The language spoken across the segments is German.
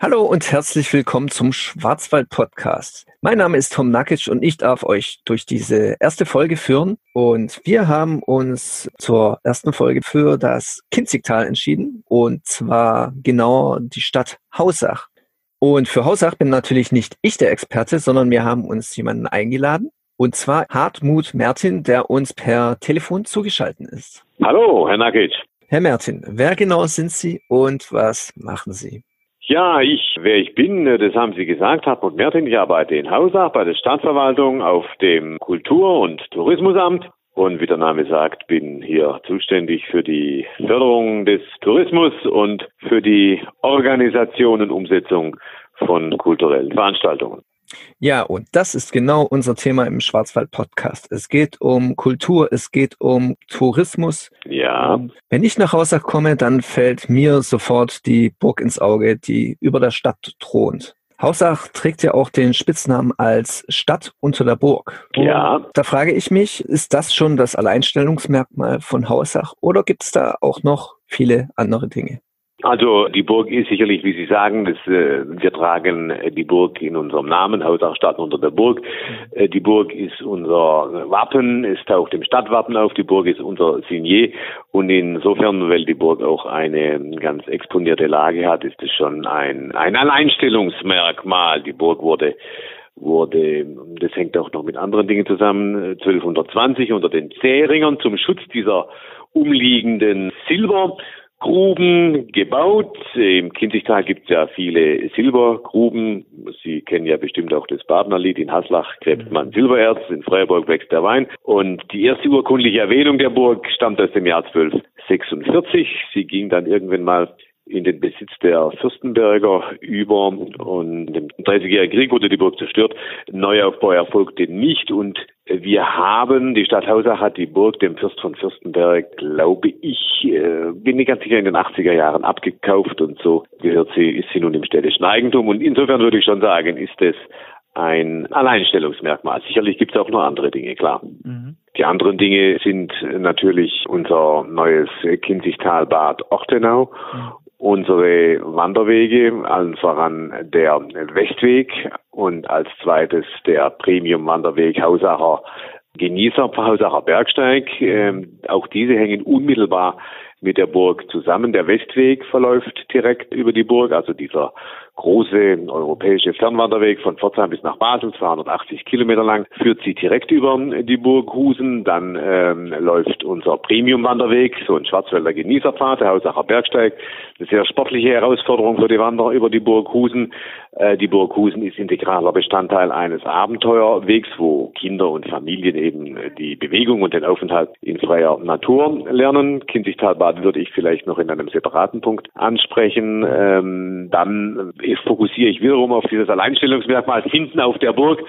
Hallo und herzlich willkommen zum Schwarzwald Podcast. Mein Name ist Tom Nakic und ich darf euch durch diese erste Folge führen. Und wir haben uns zur ersten Folge für das Kinzigtal entschieden und zwar genau die Stadt Hausach. Und für Hausach bin natürlich nicht ich der Experte, sondern wir haben uns jemanden eingeladen. Und zwar Hartmut Mertin, der uns per Telefon zugeschaltet ist. Hallo, Herr Nakic. Herr Mertin, wer genau sind Sie und was machen Sie? Ja, ich, wer ich bin, das haben Sie gesagt, Hartmut Mertin. Ich arbeite in Hausach bei der Stadtverwaltung auf dem Kultur- und Tourismusamt und wie der Name sagt, bin hier zuständig für die Förderung des Tourismus und für die Organisation und Umsetzung von kulturellen Veranstaltungen. Ja, und das ist genau unser Thema im Schwarzwald-Podcast. Es geht um Kultur, es geht um Tourismus. Ja. Wenn ich nach Hause komme, dann fällt mir sofort die Burg ins Auge, die über der Stadt thront. Hausach trägt ja auch den Spitznamen als Stadt unter der Burg. Ja. Da frage ich mich, ist das schon das Alleinstellungsmerkmal von Hausach oder gibt es da auch noch viele andere Dinge? Also die Burg ist sicherlich, wie Sie sagen, das, äh, wir tragen die Burg in unserem Namen, Hausach Stadt unter der Burg. Äh, die Burg ist unser Wappen, es taucht im Stadtwappen auf, die Burg ist unser Signet und insofern, weil die Burg auch eine ganz exponierte Lage hat, ist es schon ein, ein Alleinstellungsmerkmal. Die Burg wurde wurde, das hängt auch noch mit anderen Dingen zusammen, 1220 unter den Zähringern zum Schutz dieser umliegenden Silber Gruben gebaut. Im Kinzigtal gibt es ja viele Silbergruben. Sie kennen ja bestimmt auch das Badenerlied. In Haslach gräbt man Silbererz, in Freiburg wächst der Wein. Und die erste urkundliche Erwähnung der Burg stammt aus dem Jahr 1246. Sie ging dann irgendwann mal in den Besitz der Fürstenberger über und im Dreißigjährigen Krieg wurde die Burg zerstört. Neuaufbau erfolgte nicht und wir haben, die Stadt Hausach hat die Burg dem Fürst von Fürstenberg, glaube ich, äh, bin nicht ganz sicher, in den 80er Jahren abgekauft und so gehört sie, ist sie nun im städtischen Eigentum und insofern würde ich schon sagen, ist es ein Alleinstellungsmerkmal. Sicherlich gibt es auch noch andere Dinge, klar. Mhm. Die anderen Dinge sind natürlich unser neues Kinzigtalbad Ortenau mhm unsere Wanderwege, allen voran der Westweg und als zweites der Premium-Wanderweg Hausacher Genießer, Hausacher Bergsteig. Ähm, auch diese hängen unmittelbar mit der Burg zusammen. Der Westweg verläuft direkt über die Burg, also dieser große europäische Fernwanderweg von Pforzheim bis nach Basel, 280 Kilometer lang, führt sie direkt über die Burg Husen. Dann ähm, läuft unser Premium-Wanderweg, so ein Schwarzwälder Genießerpfad, der Hausacher Bergsteig. Eine sehr sportliche Herausforderung für die Wanderer über die Burg Husen. Äh, die Burg Husen ist integraler Bestandteil eines Abenteuerwegs, wo Kinder und Familien eben die Bewegung und den Aufenthalt in freier Natur lernen. Kinzigtalbad würde ich vielleicht noch in einem separaten Punkt ansprechen. Ähm, dann fokussiere ich wiederum auf dieses Alleinstellungsmerkmal Finden auf der Burg.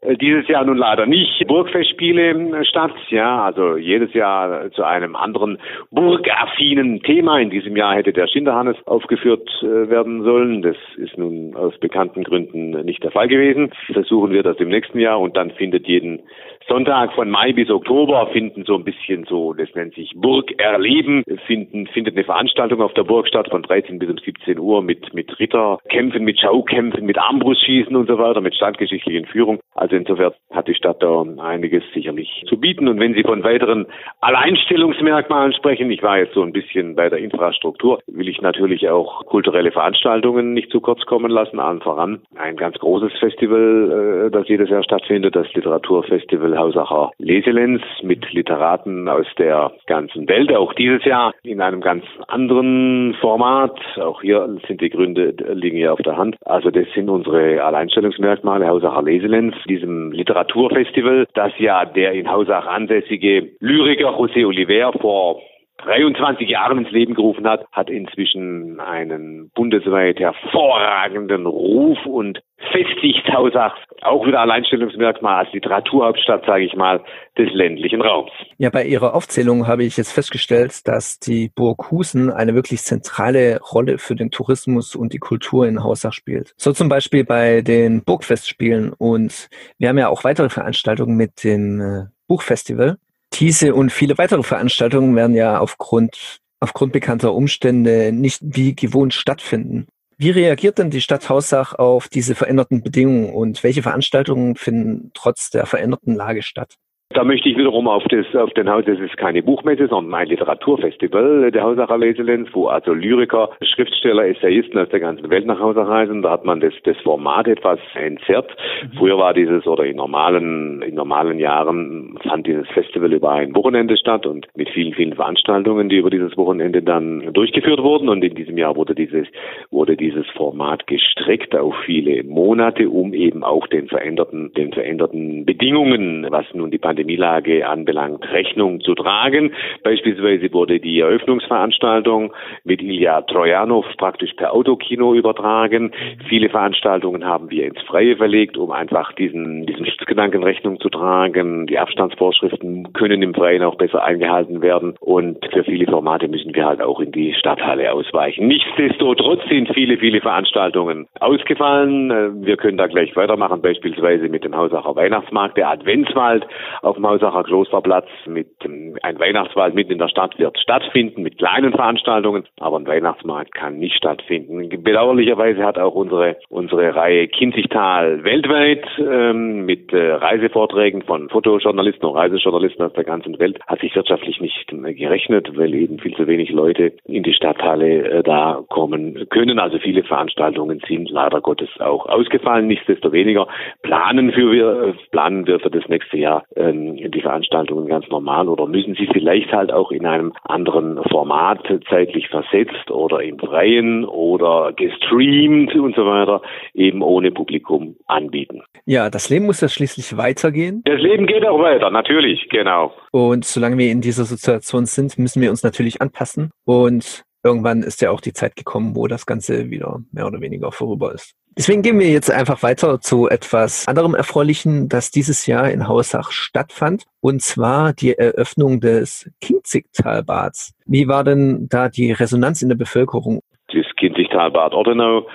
Äh, dieses Jahr nun leider nicht Burgfestspiele äh, statt, ja, also jedes Jahr zu einem anderen burgaffinen Thema. In diesem Jahr hätte der Schinderhannes aufgeführt äh, werden sollen. Das ist nun aus bekannten Gründen nicht der Fall gewesen. Versuchen wir das im nächsten Jahr und dann findet jeden Sonntag von Mai bis Oktober finden so ein bisschen so, das nennt sich Burg erleben, finden, findet eine Veranstaltung auf der Burg statt von 13 bis um 17 Uhr mit, mit Ritterkämpfen, mit Schaukämpfen, mit Armbrustschießen und so weiter, mit standgeschichtlichen Führung. Also insofern hat die Stadt da einiges sicherlich zu bieten. Und wenn Sie von weiteren Alleinstellungsmerkmalen sprechen, ich war jetzt so ein bisschen bei der Infrastruktur, will ich natürlich auch kulturelle Veranstaltungen nicht zu kurz kommen lassen, allen voran ein ganz großes Festival, äh, das jedes Jahr stattfindet, das Literaturfestival Hausacher Leselenz mit Literaten aus der ganzen Welt. Auch dieses Jahr in einem ganz anderen Format. Auch hier sind die Gründe, liegen ja auf der Hand. Also das sind unsere Alleinstellungsmerkmale Hausacher Leselenz, diesem Literaturfestival, das ja der in Hausach ansässige Lyriker José Oliver vor 23 Jahren ins Leben gerufen hat, hat inzwischen einen bundesweit hervorragenden Ruf und festigt Hausach auch wieder Alleinstellungsmerkmal als Literaturhauptstadt, sage ich mal, des ländlichen Raums. Ja, bei Ihrer Aufzählung habe ich jetzt festgestellt, dass die Burg Husen eine wirklich zentrale Rolle für den Tourismus und die Kultur in Hausach spielt. So zum Beispiel bei den Burgfestspielen und wir haben ja auch weitere Veranstaltungen mit dem äh, Buchfestival. Diese und viele weitere Veranstaltungen werden ja aufgrund, aufgrund bekannter Umstände nicht wie gewohnt stattfinden. Wie reagiert denn die Stadt Haussach auf diese veränderten Bedingungen und welche Veranstaltungen finden trotz der veränderten Lage statt? Da möchte ich wiederum auf, das, auf den Haus, das ist keine Buchmesse, sondern ein Literaturfestival der Hausacher Leselenz, wo also Lyriker, Schriftsteller, Essayisten aus der ganzen Welt nach Hause reisen. Da hat man das, das Format etwas entzerrt. Mhm. Früher war dieses, oder in normalen, in normalen Jahren fand dieses Festival über ein Wochenende statt und mit vielen, vielen Veranstaltungen, die über dieses Wochenende dann durchgeführt wurden. Und in diesem Jahr wurde dieses, wurde dieses Format gestreckt auf viele Monate, um eben auch den veränderten, den veränderten Bedingungen, was nun die Pandemie Pandemielage anbelangt, Rechnung zu tragen. Beispielsweise wurde die Eröffnungsveranstaltung mit Ilya Trojanov praktisch per Autokino übertragen. Viele Veranstaltungen haben wir ins Freie verlegt, um einfach diesen, diesen Schutzgedanken Rechnung zu tragen. Die Abstandsvorschriften können im Freien auch besser eingehalten werden und für viele Formate müssen wir halt auch in die Stadthalle ausweichen. Nichtsdestotrotz sind viele, viele Veranstaltungen ausgefallen. Wir können da gleich weitermachen, beispielsweise mit dem Hausacher Weihnachtsmarkt, der Adventswald auf dem Hausacher Klosterplatz mit ähm, ein Weihnachtswald mitten in der Stadt wird stattfinden mit kleinen Veranstaltungen, aber ein Weihnachtsmarkt kann nicht stattfinden. Bedauerlicherweise hat auch unsere unsere Reihe Kinzigtal weltweit ähm, mit äh, Reisevorträgen von Fotojournalisten und Reisejournalisten aus der ganzen Welt hat sich wirtschaftlich nicht äh, gerechnet, weil eben viel zu wenig Leute in die Stadthalle äh, da kommen können. Also viele Veranstaltungen sind leider Gottes auch ausgefallen. Nichtsdestoweniger planen für wir äh, planen wir für das nächste Jahr äh, die Veranstaltungen ganz normal oder müssen Sie vielleicht halt auch in einem anderen Format zeitlich versetzt oder im Freien oder gestreamt und so weiter eben ohne Publikum anbieten. Ja, das Leben muss ja schließlich weitergehen. Das Leben geht auch weiter, natürlich, genau. Und solange wir in dieser Situation sind, müssen wir uns natürlich anpassen und irgendwann ist ja auch die Zeit gekommen, wo das Ganze wieder mehr oder weniger vorüber ist. Deswegen gehen wir jetzt einfach weiter zu etwas anderem Erfreulichen, das dieses Jahr in Hausach stattfand, und zwar die Eröffnung des Kinzigtalbads. Wie war denn da die Resonanz in der Bevölkerung? Das Kinzigtalbad Ordenau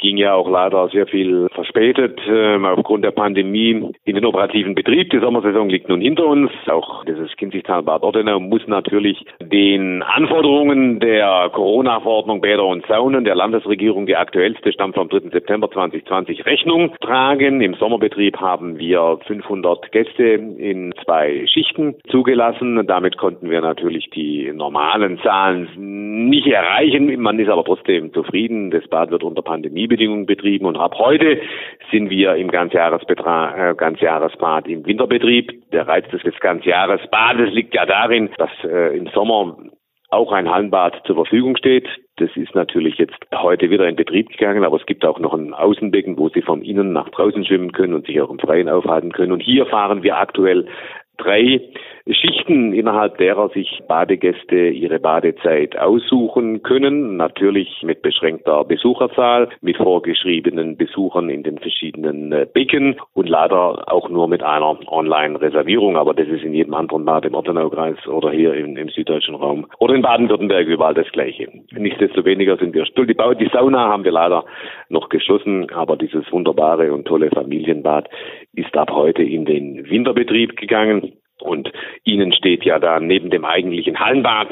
ging ja auch leider sehr viel verspätet äh, aufgrund der Pandemie in den operativen Betrieb. Die Sommersaison liegt nun hinter uns. Auch dieses Kinzigtal Bad Ortenau muss natürlich den Anforderungen der Corona-Verordnung Bäder und Saunen der Landesregierung, die aktuellste stammt vom 3. September 2020, Rechnung tragen. Im Sommerbetrieb haben wir 500 Gäste in zwei Schichten zugelassen. Damit konnten wir natürlich die normalen Zahlen nicht erreichen. Man ist aber trotzdem zufrieden. Das Bad wird unter Pandemie Bedingungen betrieben und ab heute sind wir im Ganzjahresbetrag, äh, Ganzjahresbad im Winterbetrieb. Der Reiz des Ganzjahresbades liegt ja darin, dass äh, im Sommer auch ein Hallenbad zur Verfügung steht. Das ist natürlich jetzt heute wieder in Betrieb gegangen, aber es gibt auch noch ein Außenbecken, wo Sie vom Innen nach draußen schwimmen können und sich auch im Freien aufhalten können. Und hier fahren wir aktuell drei Schichten, innerhalb derer sich Badegäste ihre Badezeit aussuchen können. Natürlich mit beschränkter Besucherzahl, mit vorgeschriebenen Besuchern in den verschiedenen äh, Becken und leider auch nur mit einer Online-Reservierung. Aber das ist in jedem anderen Bad im Ortenaukreis oder hier im, im süddeutschen Raum oder in Baden-Württemberg überall das Gleiche. Nichtsdestoweniger sind wir stolz. Die Sauna haben wir leider noch geschlossen, aber dieses wunderbare und tolle Familienbad ist ab heute in den Winterbetrieb gegangen. Und Ihnen steht ja da neben dem eigentlichen Hallenbad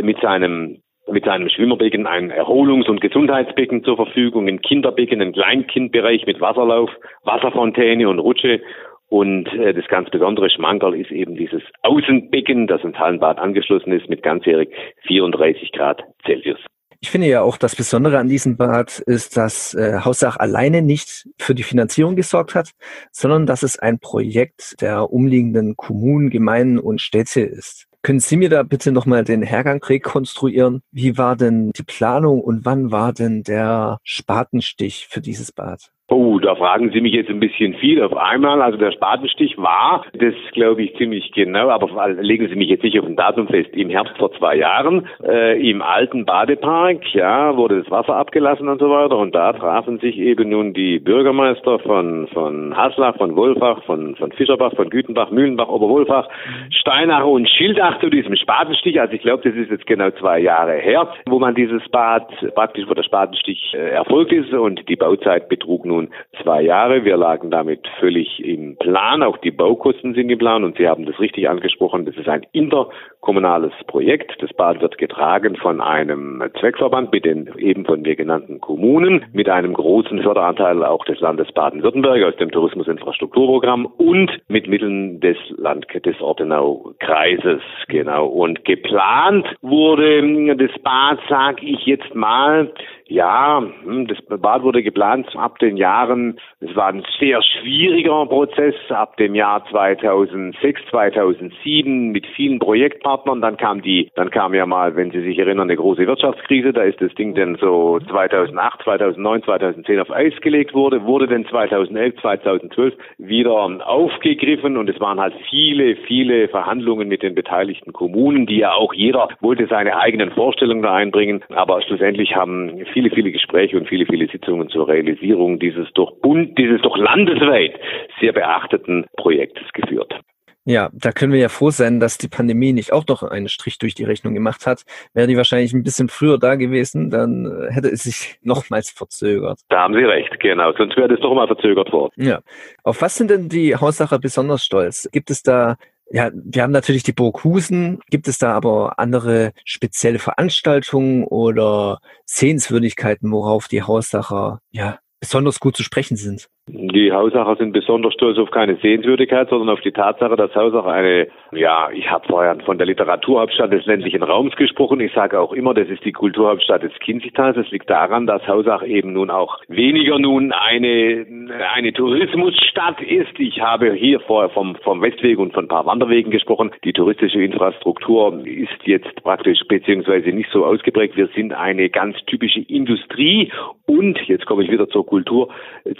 mit seinem mit seinem Schwimmerbecken ein Erholungs- und Gesundheitsbecken zur Verfügung, ein Kinderbecken, ein Kleinkindbereich mit Wasserlauf, Wasserfontäne und Rutsche. Und äh, das ganz besondere Schmankerl ist eben dieses Außenbecken, das ins Hallenbad angeschlossen ist, mit ganzjährig 34 Grad Celsius. Ich finde ja auch, das Besondere an diesem Bad ist, dass äh, Haussach alleine nicht für die Finanzierung gesorgt hat, sondern dass es ein Projekt der umliegenden Kommunen, Gemeinden und Städte ist. Können Sie mir da bitte nochmal den Hergang rekonstruieren? Wie war denn die Planung und wann war denn der Spatenstich für dieses Bad? Oh, da fragen Sie mich jetzt ein bisschen viel auf einmal. Also der Spatenstich war, das glaube ich ziemlich genau, aber legen Sie mich jetzt nicht auf ein Datum fest, im Herbst vor zwei Jahren äh, im alten Badepark, ja, wurde das Wasser abgelassen und so weiter und da trafen sich eben nun die Bürgermeister von, von Haslach, von Wolfach, von, von Fischerbach, von Gütenbach, Mühlenbach, Oberwolfach, Steinach und Schildach zu diesem Spatenstich. Also ich glaube, das ist jetzt genau zwei Jahre her, wo man dieses Bad, praktisch wo der Spatenstich äh, erfolgt ist und die Bauzeit betrug nun nun zwei Jahre. Wir lagen damit völlig im Plan. Auch die Baukosten sind im Plan und Sie haben das richtig angesprochen. Das ist ein interkommunales Projekt. Das Bad wird getragen von einem Zweckverband mit den eben von mir genannten Kommunen, mit einem großen Förderanteil auch des Landes Baden-Württemberg aus dem Tourismusinfrastrukturprogramm und mit Mitteln des Land des Ortenau-Kreises, genau. Und geplant wurde das Bad, sag ich jetzt mal, ja, hm, das Bad wurde geplant ab den Jahren, es war ein sehr schwieriger Prozess, ab dem Jahr 2006, 2007 mit vielen Projektpartnern. Dann kam die, dann kam ja mal, wenn Sie sich erinnern, eine große Wirtschaftskrise. Da ist das Ding dann so 2008, 2009, 2010 auf Eis gelegt wurde, wurde dann 2011, 2012 wieder aufgegriffen und es waren halt viele, viele Verhandlungen mit den beteiligten Kommunen, die ja auch jeder wollte seine eigenen Vorstellungen da einbringen. Aber schlussendlich haben viele, viele Gespräche und viele, viele Sitzungen zur Realisierung dieses doch Bund, dieses doch landesweit sehr beachteten Projektes geführt. Ja, da können wir ja froh sein, dass die Pandemie nicht auch noch einen Strich durch die Rechnung gemacht hat. Wäre die wahrscheinlich ein bisschen früher da gewesen, dann äh, hätte es sich nochmals verzögert. Da haben Sie recht, genau. Sonst wäre das doch mal verzögert worden. Ja. Auf was sind denn die Haussacher besonders stolz? Gibt es da ja, wir haben natürlich die Burg Husen. Gibt es da aber andere spezielle Veranstaltungen oder Sehenswürdigkeiten, worauf die Haussacher ja besonders gut zu sprechen sind? Die Hausacher sind besonders stolz auf keine Sehenswürdigkeit, sondern auf die Tatsache, dass Hausach eine, ja, ich habe vorher von der Literaturhauptstadt des ländlichen Raums gesprochen. Ich sage auch immer, das ist die Kulturhauptstadt des Kinzigtals. Es liegt daran, dass Hausach eben nun auch weniger nun eine, eine Tourismusstadt ist. Ich habe hier vorher vom, vom Westweg und von ein paar Wanderwegen gesprochen. Die touristische Infrastruktur ist jetzt praktisch beziehungsweise nicht so ausgeprägt. Wir sind eine ganz typische Industrie und, jetzt komme ich wieder zur Kultur,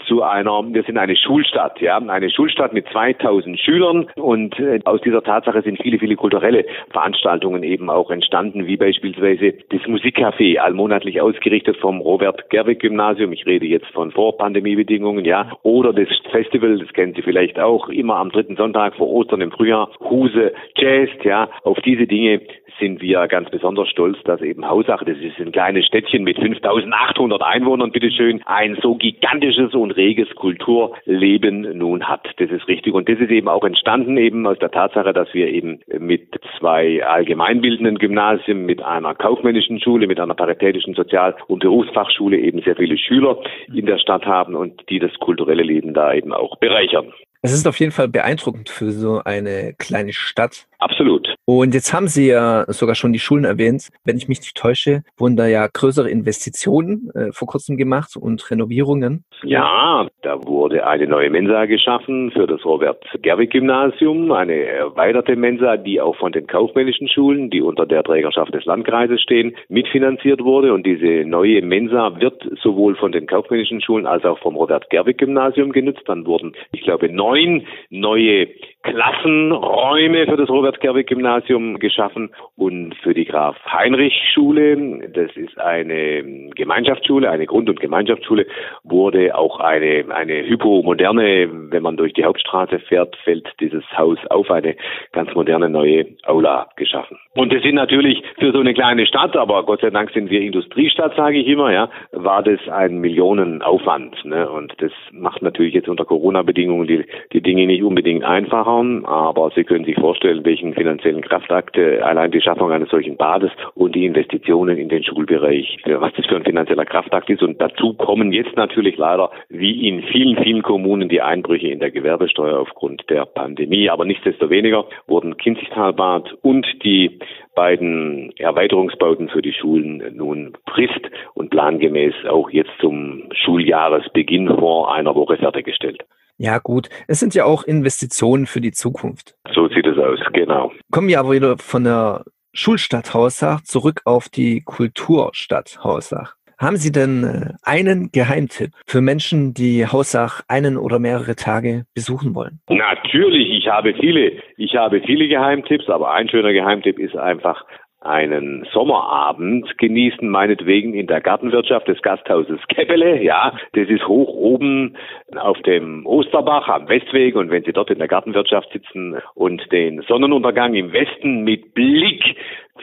zu einer wir sind eine Schulstadt, ja, eine Schulstadt mit 2000 Schülern. Und äh, aus dieser Tatsache sind viele, viele kulturelle Veranstaltungen eben auch entstanden, wie beispielsweise das Musikcafé, allmonatlich ausgerichtet vom Robert-Gerwig-Gymnasium. Ich rede jetzt von Vorpandemiebedingungen, ja, oder das Festival, das kennen Sie vielleicht auch, immer am dritten Sonntag vor Ostern im Frühjahr, Huse Jazz, ja, auf diese Dinge sind wir ganz besonders stolz, dass eben Hausach, das ist ein kleines Städtchen mit 5800 Einwohnern, bitteschön, ein so gigantisches und reges Kulturleben nun hat. Das ist richtig. Und das ist eben auch entstanden eben aus der Tatsache, dass wir eben mit zwei allgemeinbildenden Gymnasien, mit einer kaufmännischen Schule, mit einer paritätischen Sozial- und Berufsfachschule eben sehr viele Schüler in der Stadt haben und die das kulturelle Leben da eben auch bereichern. Es ist auf jeden Fall beeindruckend für so eine kleine Stadt. Absolut. Und jetzt haben Sie ja sogar schon die Schulen erwähnt. Wenn ich mich nicht täusche, wurden da ja größere Investitionen äh, vor kurzem gemacht und Renovierungen. Ja, da wurde eine neue Mensa geschaffen für das Robert-Gerwig-Gymnasium, eine erweiterte Mensa, die auch von den kaufmännischen Schulen, die unter der Trägerschaft des Landkreises stehen, mitfinanziert wurde. Und diese neue Mensa wird sowohl von den kaufmännischen Schulen als auch vom Robert-Gerwig-Gymnasium genutzt. Dann wurden, ich glaube, neun neue Klassenräume für das Robert-Gerwig-Gymnasium geschaffen und für die Graf-Heinrich-Schule, das ist eine Gemeinschaftsschule, eine Grund- und Gemeinschaftsschule, wurde auch eine, eine hypomoderne, wenn man durch die Hauptstraße fährt, fällt dieses Haus auf, eine ganz moderne neue Aula geschaffen. Und das sind natürlich für so eine kleine Stadt, aber Gott sei Dank sind wir Industriestadt, sage ich immer, ja, war das ein Millionenaufwand. Ne? Und das macht natürlich jetzt unter Corona-Bedingungen die, die Dinge nicht unbedingt einfacher Jahren, aber Sie können sich vorstellen, welchen finanziellen Kraftakt allein die Schaffung eines solchen Bades und die Investitionen in den Schulbereich, was das für ein finanzieller Kraftakt ist. Und dazu kommen jetzt natürlich leider, wie in vielen, vielen Kommunen, die Einbrüche in der Gewerbesteuer aufgrund der Pandemie. Aber nichtsdestoweniger wurden Kinzigtalbad und die beiden Erweiterungsbauten für die Schulen nun frist- und plangemäß auch jetzt zum Schuljahresbeginn vor einer Woche fertiggestellt. Ja, gut. Es sind ja auch Investitionen für die Zukunft. So sieht es aus, genau. Kommen wir aber wieder von der Schulstadt Hausach zurück auf die Kulturstadt Hausach. Haben Sie denn äh, einen Geheimtipp für Menschen, die Hausach einen oder mehrere Tage besuchen wollen? Natürlich, ich habe viele, ich habe viele Geheimtipps, aber ein schöner Geheimtipp ist einfach einen Sommerabend genießen, meinetwegen in der Gartenwirtschaft des Gasthauses Keppele. Ja, das ist hoch oben auf dem Osterbach am Westweg. Und wenn Sie dort in der Gartenwirtschaft sitzen und den Sonnenuntergang im Westen mit Blick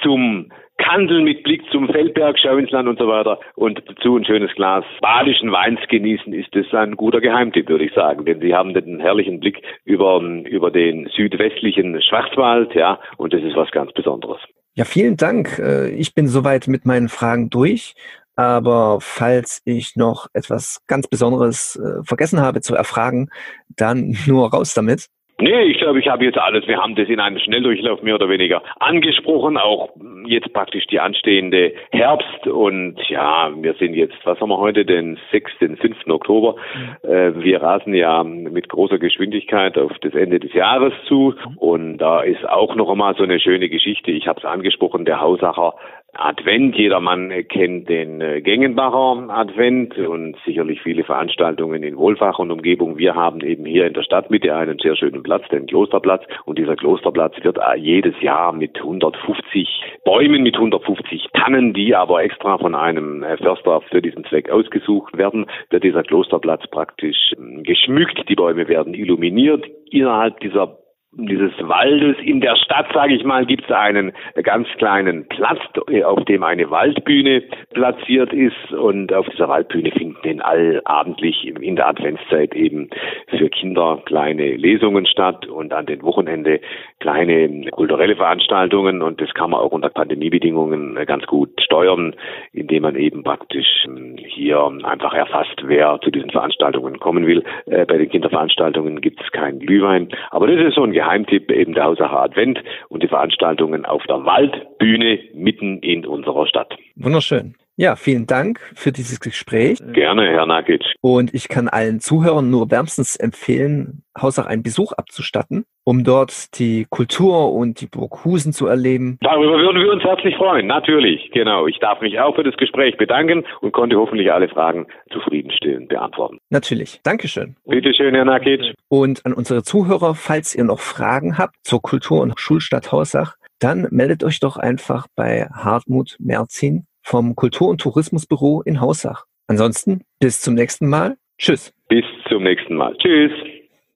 zum Kandeln mit Blick zum Feldberg, Schau ins Land und so weiter und dazu ein schönes Glas badischen Weins genießen, ist das ein guter Geheimtipp, würde ich sagen. Denn Sie haben den herrlichen Blick über, über den südwestlichen Schwarzwald, ja, und das ist was ganz Besonderes. Ja, vielen Dank. Äh, ich bin soweit mit meinen Fragen durch. Aber falls ich noch etwas ganz Besonderes äh, vergessen habe zu erfragen, dann nur raus damit. Nee, ich glaube, ich habe jetzt alles. Wir haben das in einem Schnelldurchlauf mehr oder weniger angesprochen. Auch jetzt praktisch die anstehende Herbst. Und ja, wir sind jetzt, was haben wir heute, den 6., den 5. Oktober. Äh, wir rasen ja mit großer Geschwindigkeit auf das Ende des Jahres zu. Und da ist auch noch einmal so eine schöne Geschichte. Ich habe es angesprochen, der Hausacher Advent. Jedermann kennt den äh, Gengenbacher Advent und sicherlich viele Veranstaltungen in Wohlfach und Umgebung. Wir haben eben hier in der Stadtmitte einen sehr schönen Platz, den Klosterplatz. Und dieser Klosterplatz wird äh, jedes Jahr mit 150 Bäumen, mit 150 Tannen, die aber extra von einem äh, Förster für diesen Zweck ausgesucht werden, wird dieser Klosterplatz praktisch ähm, geschmückt. Die Bäume werden illuminiert. Innerhalb dieser dieses Waldes in der Stadt, sage ich mal, gibt es einen ganz kleinen Platz, auf dem eine Waldbühne platziert ist. Und auf dieser Waldbühne finden allabendlich in der Adventszeit eben für Kinder kleine Lesungen statt. Und an den Wochenende kleine kulturelle Veranstaltungen und das kann man auch unter Pandemiebedingungen ganz gut steuern, indem man eben praktisch ähm, hier einfach erfasst, wer zu diesen Veranstaltungen kommen will. Äh, bei den Kinderveranstaltungen gibt es keinen Glühwein, aber das ist so ein Geheimtipp eben der Hausacher Advent und die Veranstaltungen auf der Waldbühne mitten in unserer Stadt. Wunderschön. Ja, vielen Dank für dieses Gespräch. Gerne, Herr Nakic. Und ich kann allen Zuhörern nur wärmstens empfehlen, Hausach einen Besuch abzustatten, um dort die Kultur und die Burg Husen zu erleben. Darüber würden wir uns herzlich freuen, natürlich, genau. Ich darf mich auch für das Gespräch bedanken und konnte hoffentlich alle Fragen zufriedenstellend beantworten. Natürlich. Dankeschön. Bitte schön, Herr Nakic. Und an unsere Zuhörer, falls ihr noch Fragen habt zur Kultur- und Schulstadt Hausach, dann meldet euch doch einfach bei Hartmut Merzin vom Kultur- und Tourismusbüro in Hausach. Ansonsten bis zum nächsten Mal. Tschüss. Bis zum nächsten Mal. Tschüss.